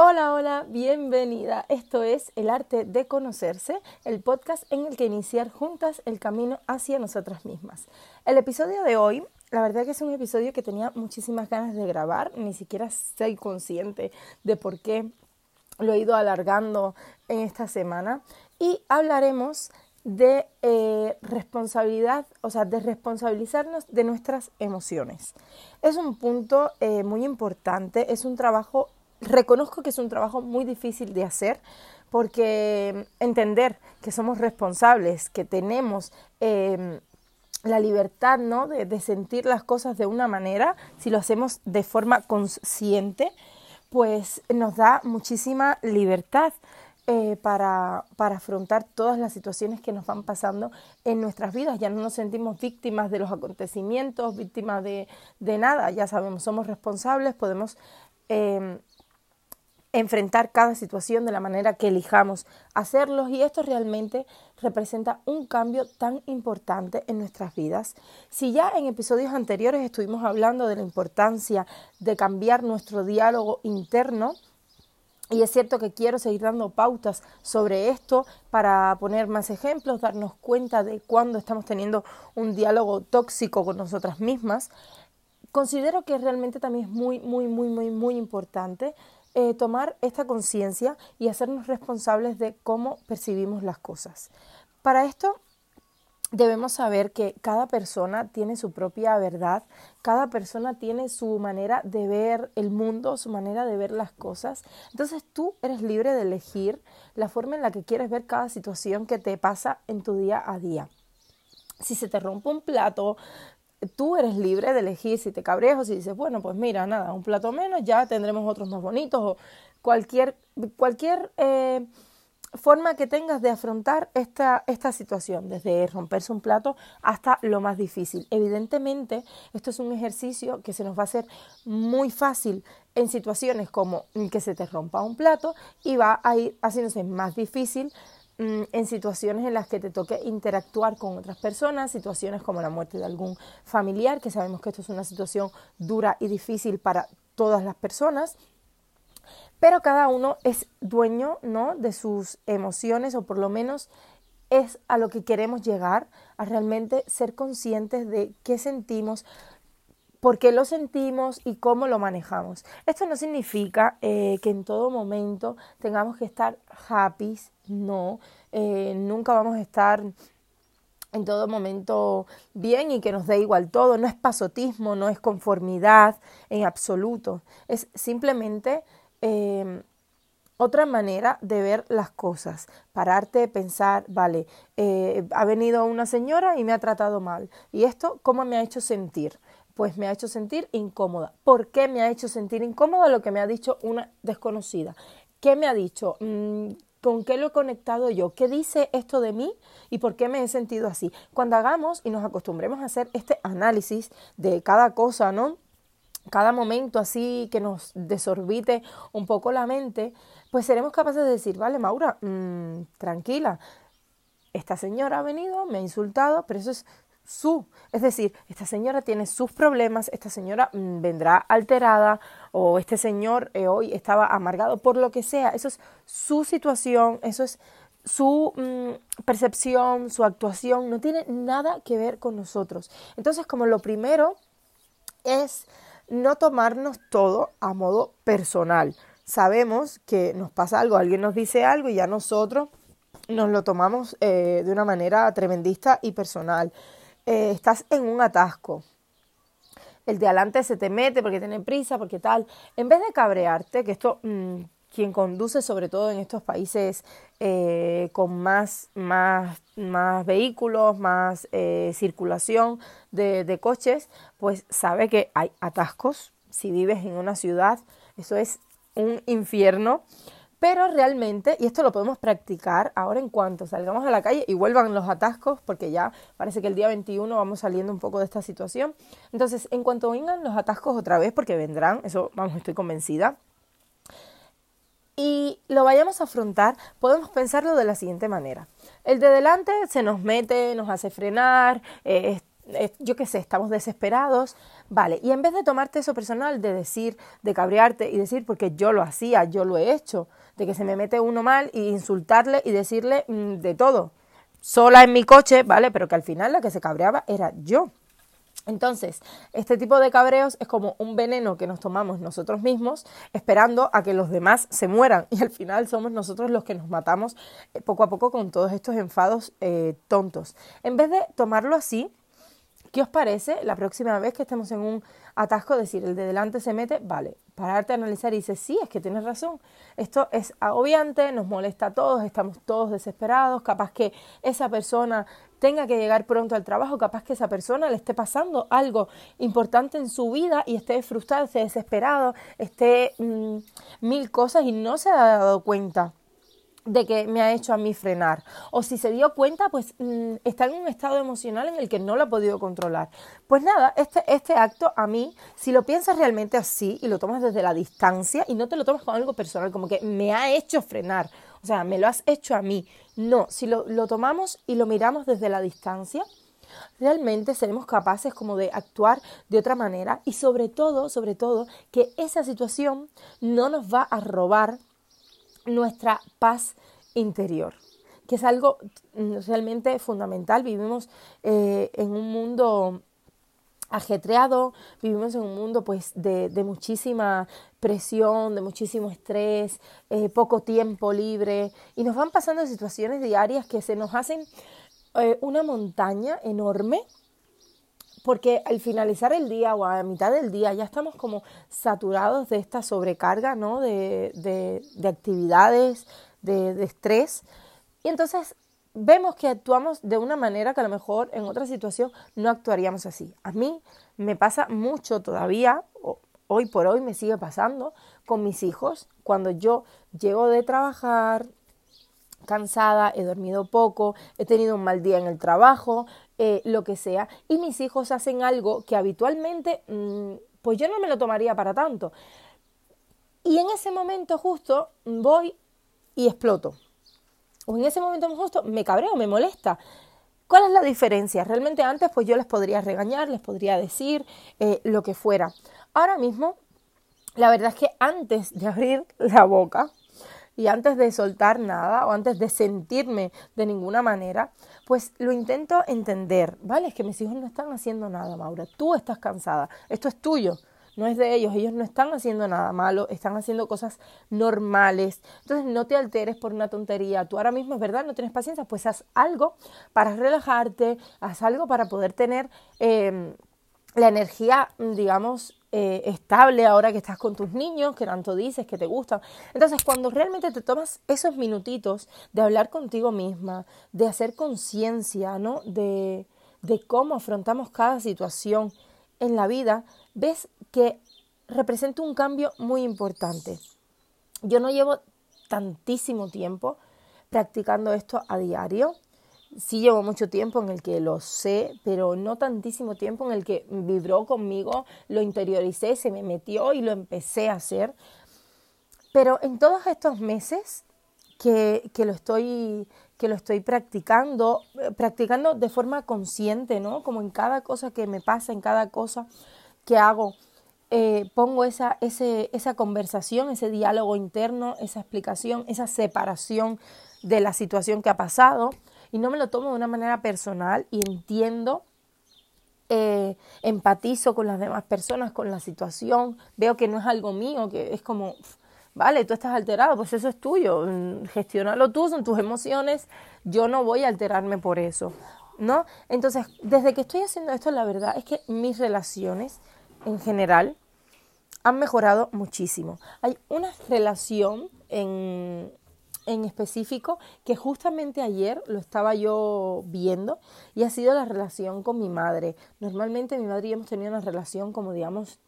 Hola, hola, bienvenida. Esto es El arte de conocerse, el podcast en el que iniciar juntas el camino hacia nosotras mismas. El episodio de hoy, la verdad que es un episodio que tenía muchísimas ganas de grabar, ni siquiera soy consciente de por qué lo he ido alargando en esta semana y hablaremos de eh, responsabilidad, o sea, de responsabilizarnos de nuestras emociones. Es un punto eh, muy importante, es un trabajo reconozco que es un trabajo muy difícil de hacer porque entender que somos responsables, que tenemos em, la libertad ¿no? de, sentir las cosas de una manera, si lo hacemos de forma consciente, pues nos da muchísima libertad. Eh, para, para, afrontar todas las situaciones que nos van pasando en nuestras vidas. Ya no nos sentimos víctimas de los acontecimientos, víctimas de, de nada, ya sabemos, somos responsables, podemos em, enfrentar cada situación de la manera que elijamos hacerlos y esto realmente representa un cambio tan importante en nuestras vidas. Si ya en episodios anteriores estuvimos hablando de la importancia de cambiar nuestro diálogo interno, y es cierto que quiero seguir dando pautas sobre esto para poner más ejemplos, darnos cuenta de cuándo estamos teniendo un diálogo tóxico con nosotras mismas. Considero que realmente también es muy, muy, muy, muy, muy importante eh, tomar esta conciencia y hacernos responsables de cómo percibimos las cosas. Para esto debemos saber que cada persona tiene su propia verdad, cada persona tiene su manera de ver el mundo, su manera de ver las cosas. Entonces tú eres libre de elegir la forma en la que quieres ver cada situación que te pasa en tu día a día. Si se te rompe un plato, tú eres libre de elegir si te cabreas o si dices, bueno, pues mira, nada, un plato menos, ya tendremos otros más bonitos o cualquier, cualquier eh, forma que tengas de afrontar esta, esta situación, desde romperse un plato hasta lo más difícil. Evidentemente, esto es un ejercicio que se nos va a hacer muy fácil en situaciones como que se te rompa un plato y va a ir haciéndose más difícil en situaciones en las que te toque interactuar con otras personas, situaciones como la muerte de algún familiar, que sabemos que esto es una situación dura y difícil para todas las personas, pero cada uno es dueño ¿no? de sus emociones o por lo menos es a lo que queremos llegar, a realmente ser conscientes de qué sentimos, por qué lo sentimos y cómo lo manejamos. Esto no significa eh, que en todo momento tengamos que estar happy, no, eh, nunca vamos a estar en todo momento bien y que nos dé igual todo, no es pasotismo, no es conformidad en absoluto, es simplemente eh, otra manera de ver las cosas, pararte, pensar, vale, ha venido una señora y me ha tratado mal, y esto, ¿cómo me ha hecho sentir? Pues me ha hecho sentir incómoda. ¿Por qué me ha hecho sentir incómoda lo que me ha dicho una desconocida? ¿Qué me ha dicho? Mm, ¿Con qué lo he conectado yo? ¿Qué dice esto de mí y por qué me he sentido así? Cuando hagamos y nos acostumbremos a hacer este análisis de cada cosa, ¿no? Cada momento así que nos desorbite un poco la mente, pues seremos capaces de decir, vale, Maura, mm, tranquila, esta señora ha venido, me ha insultado, pero eso es su. Es decir, esta señora tiene sus problemas, esta señora mm, vendrá alterada o este señor eh, hoy estaba amargado por lo que sea. Eso es su situación, eso es su mm, percepción, su actuación, no tiene nada que ver con nosotros. Entonces, como lo primero es no tomarnos todo a modo personal. Sabemos que nos pasa algo, alguien nos dice algo y ya nosotros nos lo tomamos eh, de una manera tremendista y personal. Eh, estás en un atasco. El de adelante se te mete porque tiene prisa, porque tal. En vez de cabrearte, que esto mm, quien conduce sobre todo en estos países eh, con más, más, más vehículos, más eh, circulación de, de coches, pues sabe que hay atascos. Si vives en una ciudad, eso es un infierno. Pero realmente, y esto lo podemos practicar ahora en cuanto salgamos a la calle y vuelvan los atascos, porque ya parece que el día 21 vamos saliendo un poco de esta situación. Entonces, en cuanto vengan los atascos otra vez, porque vendrán, eso, vamos, estoy convencida, y lo vayamos a afrontar, podemos pensarlo de la siguiente manera. El de delante se nos mete, nos hace frenar, eh, yo qué sé, estamos desesperados, vale, y en vez de tomarte eso personal, de decir, de cabrearte y decir, porque yo lo hacía, yo lo he hecho, de que se me mete uno mal y insultarle y decirle mm, de todo, sola en mi coche, ¿vale? Pero que al final la que se cabreaba era yo. Entonces, este tipo de cabreos es como un veneno que nos tomamos nosotros mismos esperando a que los demás se mueran y al final somos nosotros los que nos matamos eh, poco a poco con todos estos enfados eh, tontos. En vez de tomarlo así, ¿qué os parece la próxima vez que estemos en un atasco decir el de delante se mete? Vale, pararte a analizar y dices, sí, es que tienes razón, esto es agobiante, nos molesta a todos, estamos todos desesperados, capaz que esa persona tenga que llegar pronto al trabajo, capaz que esa persona le esté pasando algo importante en su vida y esté frustrado, esté desesperado, esté mm, mil cosas y no se ha dado cuenta de que me ha hecho a mí frenar. O si se dio cuenta, pues mm, está en un estado emocional en el que no lo ha podido controlar. Pues nada, este, este acto a mí, si lo piensas realmente así y lo tomas desde la distancia y no te lo tomas con algo personal, como que me ha hecho frenar, o sea, me lo has hecho a mí. No, si lo, lo tomamos y lo miramos desde la distancia, realmente seremos capaces como de actuar de otra manera y sobre todo, sobre todo, que esa situación no nos va a robar nuestra paz interior, que es algo realmente fundamental. Vivimos eh, en un mundo ajetreado, vivimos en un mundo pues de, muchísima presión, de muchísimo estrés, eh, poco tiempo libre y nos van pasando situaciones diarias que se nos hacen eh, una montaña enorme porque al finalizar el día o a mitad del día ya estamos como saturados de esta sobrecarga, ¿no? De, de, actividades, de, de, estrés. Y entonces vemos que actuamos de una manera que a lo mejor en otra situación no actuaríamos así. A mí me pasa mucho todavía, hoy por hoy me sigue pasando con mis hijos, cuando yo llego de trabajar, cansada, he dormido poco, he tenido un mal día en el trabajo, eh, lo que sea, y mis hijos hacen algo que habitualmente, mm, pues yo no me lo tomaría para tanto. Y en ese momento justo voy y exploto. O en ese momento justo me cabreo, me molesta. ¿Cuál es la diferencia? Realmente antes pues yo les podría regañar, les podría decir eh, lo que fuera. Ahora mismo, la verdad es que antes de abrir la boca, y antes de soltar nada o antes de sentirme de ninguna manera, pues lo intento entender, ¿vale? Es que mis hijos no están haciendo nada, Maura, tú estás cansada, esto es tuyo, no es de ellos, ellos no están haciendo nada malo, están haciendo cosas normales, entonces no te alteres por una tontería, tú ahora mismo es verdad, no tienes paciencia, pues haz algo para relajarte, haz algo para poder tener eh, la energía, digamos, eh, estable ahora que estás con tus niños, que tanto dices que te gustan. Entonces, cuando realmente te tomas esos minutitos de hablar contigo misma, de hacer conciencia, ¿no? De, de cómo afrontamos cada situación en la vida, ves que representa un cambio muy importante. Yo no llevo tantísimo tiempo practicando esto a diario, sí llevo mucho tiempo en el que lo sé, pero no tantísimo tiempo en el que vibró conmigo, lo interioricé, se me metió y lo empecé a hacer. Pero en todos estos meses que, que lo estoy que lo estoy practicando, practicando de forma consciente, ¿no? Como en cada cosa que me pasa, en cada cosa que hago, eh, pongo esa, ese, esa conversación, ese diálogo interno, esa explicación, esa separación de la situación que ha pasado y no me lo tomo de una manera personal y entiendo, eh, empatizo con las demás personas, con la situación, veo que no es algo mío, que es como, vale, tú estás alterado, pues eso es tuyo, mm, gestiónalo tú, son tus emociones, yo no voy a alterarme por eso, ¿no? Entonces, desde que estoy haciendo esto, la verdad es que mis relaciones en general han mejorado muchísimo. Hay una relación en, en específico que justamente ayer lo estaba yo viendo y ha sido la relación con mi madre. Normalmente mi madre y yo hemos tenido una relación como digamos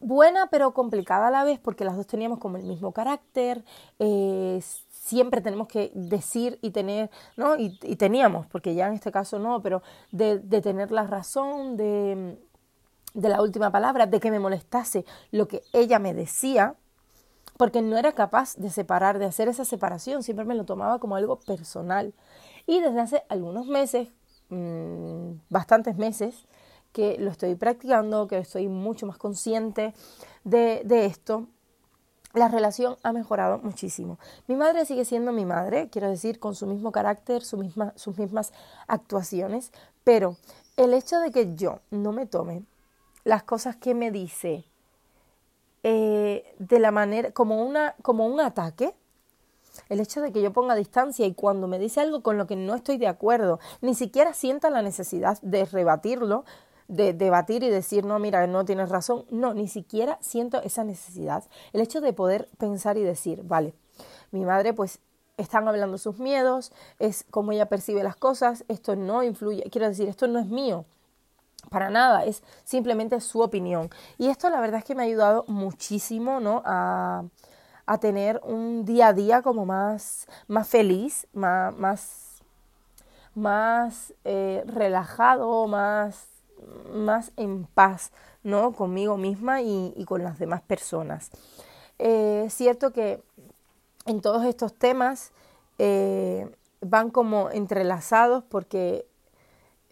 buena pero complicada a la vez porque las dos teníamos como el mismo carácter, eh, siempre tenemos que decir y tener, ¿no? Y, teníamos, porque ya en este caso no, pero de, de tener la razón, de, de la última palabra, de que me molestase lo que ella me decía, porque no era capaz de separar, de hacer esa separación, siempre me lo tomaba como algo personal. Y desde hace algunos meses, mm, bastantes meses que lo estoy practicando, que estoy mucho más consciente de, esto la relación ha mejorado muchísimo. Mi madre sigue siendo mi madre, quiero decir, con su mismo carácter, su misma, sus mismas actuaciones, pero el hecho de que yo no me tome las cosas que me dice eh, de la manera, como, una, como un ataque, el hecho de que yo ponga distancia y cuando me dice algo con lo que no estoy de acuerdo, ni siquiera sienta la necesidad de rebatirlo, de debatir y decir, no, mira, no tienes razón. No, ni siquiera siento esa necesidad. El hecho de poder pensar y decir, vale, mi madre pues están hablando sus miedos, es como ella percibe las cosas, esto no influye, quiero decir, esto no es mío. Para nada, es simplemente su opinión. Y esto la verdad es que me ha ayudado muchísimo, ¿no? A, a tener un día a día como más, más feliz, más, más, más eh, relajado, más más en paz, ¿no? Conmigo misma y, con las demás personas. Eh, es cierto que en todos estos temas eh, van como entrelazados porque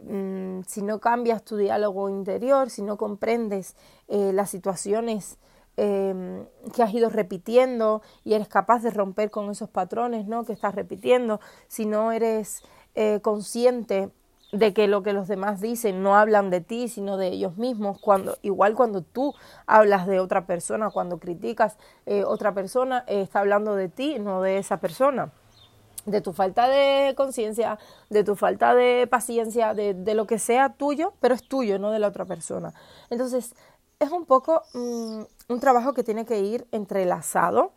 mm, si no cambias tu diálogo interior, si no comprendes eh, las situaciones em, que has ido repitiendo y eres capaz de romper con esos patrones ¿no? que estás repitiendo, si no eres consciente de que lo que los demás dicen no hablan de ti, sino de ellos mismos, cuando igual cuando tú hablas de otra persona, cuando criticas eh, otra persona, eh, está hablando de ti, no de esa persona, de tu falta de conciencia, de tu falta de paciencia, de, de, lo que sea tuyo, pero es tuyo, no de la otra persona. Entonces, es un poco mm, un trabajo que tiene que ir entrelazado,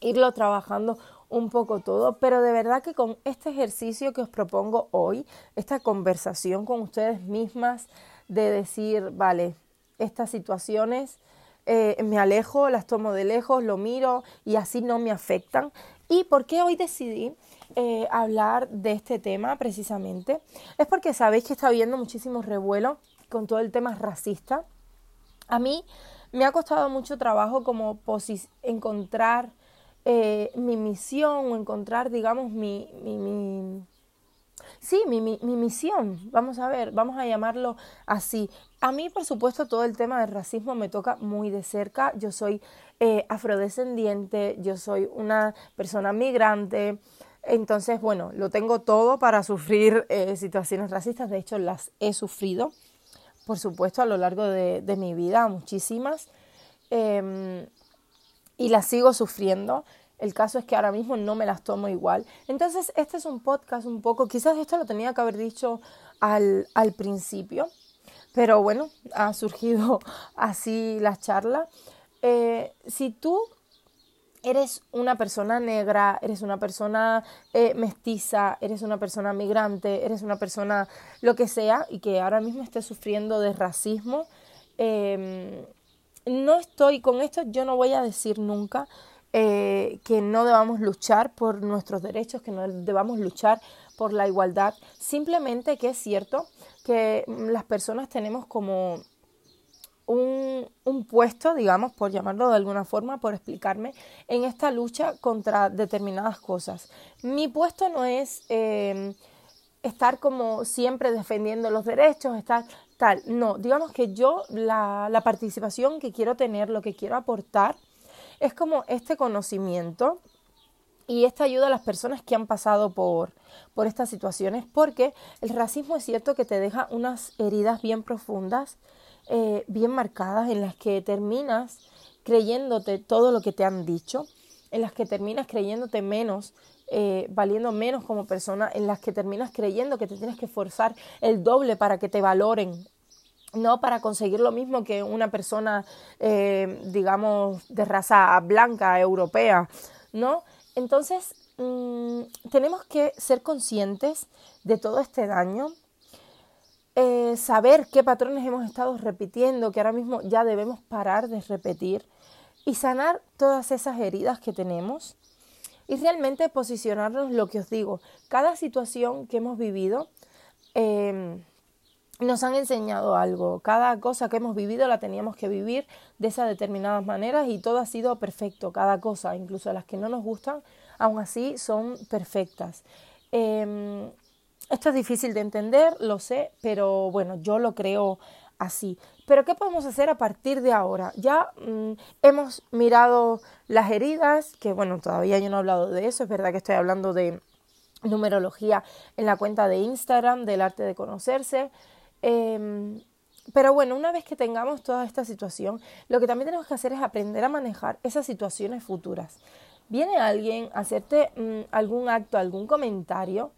irlo trabajando un poco todo, pero de verdad que con este ejercicio que os propongo hoy, esta conversación con ustedes mismas, de decir, vale, estas situaciones eh, me alejo, las tomo de lejos, lo miro y así no me afectan. ¿Y por qué hoy decidí eh, hablar de este tema precisamente? Es porque sabéis que está habiendo muchísimo revuelo con todo el tema racista. A mí me ha costado mucho trabajo como encontrar eh, mi misión o encontrar, digamos, mi, mi, mi sí, mi, mi, mi, misión, vamos a ver, vamos a llamarlo así. A mí, por supuesto, todo el tema del racismo me toca muy de cerca. Yo soy eh, afrodescendiente, yo soy una persona migrante. Entonces, bueno, lo tengo todo para sufrir eh, situaciones racistas. De hecho, las he sufrido, por supuesto, a lo largo de, mi vida, muchísimas. Eh, y las sigo sufriendo. El caso es que ahora mismo no me las tomo igual. Entonces, este es un podcast un poco, quizás esto lo tenía que haber dicho al, al principio, pero bueno, ha surgido así la charla. Eh, si tú eres una persona negra, eres una persona eh, mestiza, eres una persona migrante, eres una persona lo que sea y que ahora mismo esté sufriendo de racismo, eh, no estoy con esto, yo no voy a decir nunca eh, que no debamos luchar por nuestros derechos, que no debamos luchar por la igualdad, simplemente que es cierto que las personas tenemos como un, puesto, digamos, por llamarlo de alguna forma, por explicarme, en esta lucha contra determinadas cosas. Mi puesto no es eh, estar como siempre defendiendo los derechos, estar tal. No, digamos que yo la, la participación que quiero tener, lo que quiero aportar, es como este conocimiento y esta ayuda a las personas que han pasado por, por estas situaciones, porque el racismo es cierto que te deja unas heridas bien profundas, eh, bien marcadas, en las que terminas creyéndote todo lo que te han dicho, en las que terminas creyéndote menos, eh, valiendo menos como persona, en las que terminas creyendo que te tienes que forzar el doble para que te valoren, no para conseguir lo mismo que una persona, eh, digamos, de raza blanca, europea, ¿no? Entonces, mm, tenemos que ser conscientes de todo este daño, eh, saber qué patrones hemos estado repitiendo, que ahora mismo ya debemos parar de repetir y sanar todas esas heridas que tenemos y realmente posicionarnos lo que os digo. Cada situación que hemos vivido eh, nos han enseñado algo. Cada cosa que hemos vivido la teníamos que vivir de esas determinadas maneras y todo ha sido perfecto. Cada cosa, incluso las que no nos gustan, aún así son perfectas. Em, Esto es difícil de entender, lo sé, pero bueno, yo lo creo así. Pero ¿qué podemos hacer a partir de ahora? Ya mm, hemos mirado las heridas, que bueno, todavía yo no he hablado de eso, es verdad que estoy hablando de numerología en la cuenta de Instagram del arte de conocerse. Em, pero bueno, una vez que tengamos toda esta situación, lo que también tenemos que hacer es aprender a manejar esas situaciones futuras. Viene alguien a hacerte mm, algún acto, algún comentario,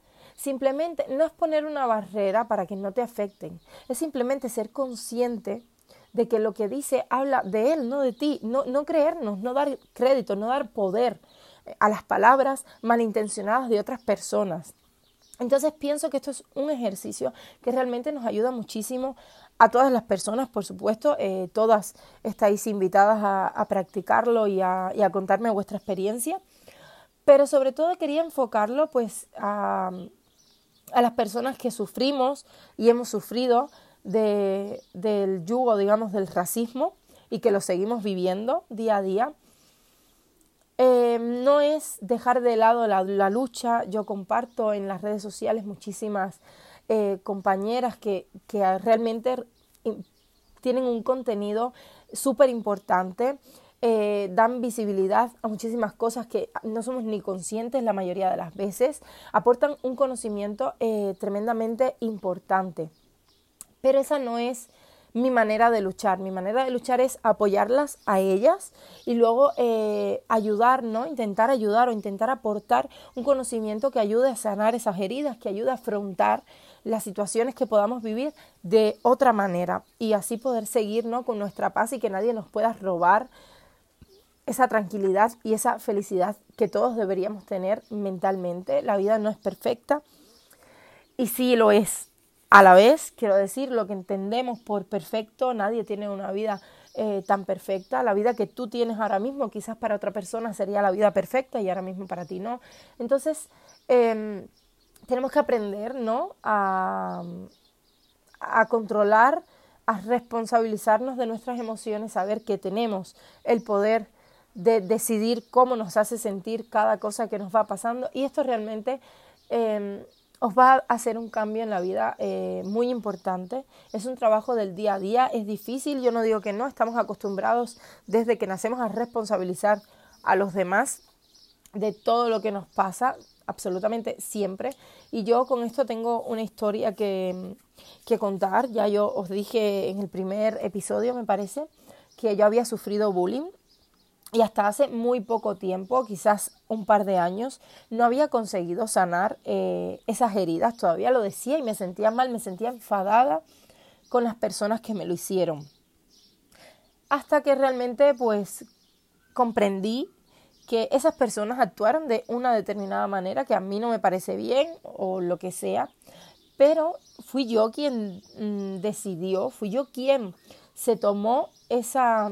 simplemente no es poner una barrera para que no te afecten, es simplemente ser consciente de que lo que dice habla de él, no de ti, no, no creernos, no dar crédito, no dar poder a las palabras malintencionadas de otras personas. Entonces pienso que esto es un ejercicio que realmente nos ayuda muchísimo a todas las personas, por supuesto, eh, todas estáis invitadas a, practicarlo y a, contarme vuestra experiencia, pero sobre todo quería enfocarlo pues a, a las personas que sufrimos y hemos sufrido de, del yugo, digamos, del racismo y que lo seguimos viviendo día a día eh, no es dejar de lado la, lucha. Yo comparto en las redes sociales muchísimas eh, compañeras que, que realmente tienen un contenido súper importante. Eh, dan visibilidad a muchísimas cosas que no somos ni conscientes la mayoría de las veces, aportan un conocimiento tremendamente importante. Pero esa no es mi manera de luchar. Mi manera de luchar es apoyarlas a ellas y luego eh, ayudar, ¿no? Intentar ayudar o intentar aportar un conocimiento que ayude a sanar esas heridas, que ayude a afrontar las situaciones que podamos vivir de otra manera y así poder seguir ¿no? con nuestra paz y que nadie nos pueda robar esa tranquilidad y esa felicidad que todos deberíamos tener mentalmente. La vida no es perfecta y sí lo es, a la vez, quiero decir, lo que entendemos por perfecto, nadie tiene una vida eh, tan perfecta. La vida que tú tienes ahora mismo, quizás para otra persona sería la vida perfecta y ahora mismo para ti no. Entonces, em, tenemos que aprender, ¿no? A, a controlar, a responsabilizarnos de nuestras emociones, saber que tenemos el poder de decidir cómo nos hace sentir cada cosa que nos va pasando. Y esto realmente em, os va a hacer un cambio en la vida eh, muy importante. Es un trabajo del día a día, es difícil, yo no digo que no, estamos acostumbrados desde que nacemos a responsabilizar a los demás de todo lo que nos pasa, absolutamente siempre. Y yo con esto tengo una historia que, que contar, ya yo os dije en el primer episodio, me parece, que yo había sufrido bullying y hasta hace muy poco tiempo, quizás un par de años, no había conseguido sanar eh, esas heridas. Todavía lo decía y me sentía mal, me sentía enfadada con las personas que me lo hicieron. Hasta que realmente pues comprendí que esas personas actuaron de una determinada manera que a mí no me parece bien o lo que sea, pero fui yo quien mm, decidió, fui yo quien se tomó esa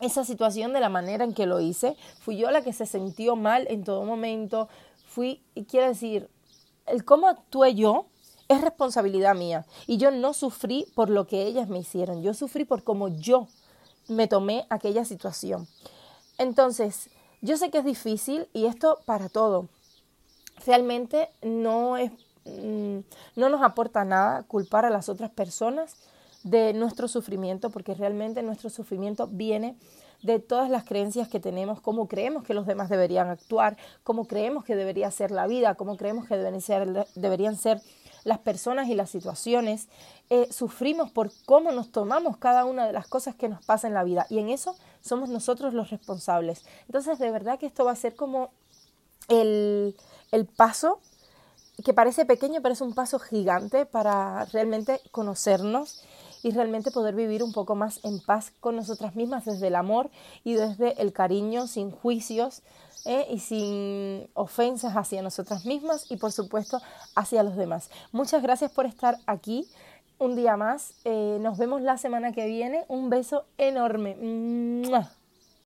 esa situación de la manera en que lo hice. Fui yo la que se sintió mal en todo momento. Fui, y quiero decir, el cómo actué yo es responsabilidad mía. Y yo no sufrí por lo que ellas me hicieron. Yo sufrí por cómo yo me tomé aquella situación. Entonces, yo sé que es difícil y esto para todo. Realmente no es mm, no nos aporta nada culpar a las otras personas de nuestro sufrimiento, porque realmente nuestro sufrimiento viene de todas las creencias que tenemos, cómo creemos que los demás deberían actuar, cómo creemos que debería ser la vida, cómo creemos que deberían ser las personas y las situaciones. Eh, sufrimos por cómo nos tomamos cada una de las cosas que nos pasan en la vida y en eso somos nosotros los responsables. Entonces, de verdad que esto va a ser como el, el paso que parece pequeño, pero es un paso gigante para realmente conocernos y realmente poder vivir un poco más en paz con nosotras mismas desde el amor y desde el cariño, sin juicios ¿eh? y sin ofensas hacia nosotras mismas y por supuesto hacia los demás. Muchas gracias por estar aquí un día más. Eh, nos vemos la semana que viene. Un beso enorme.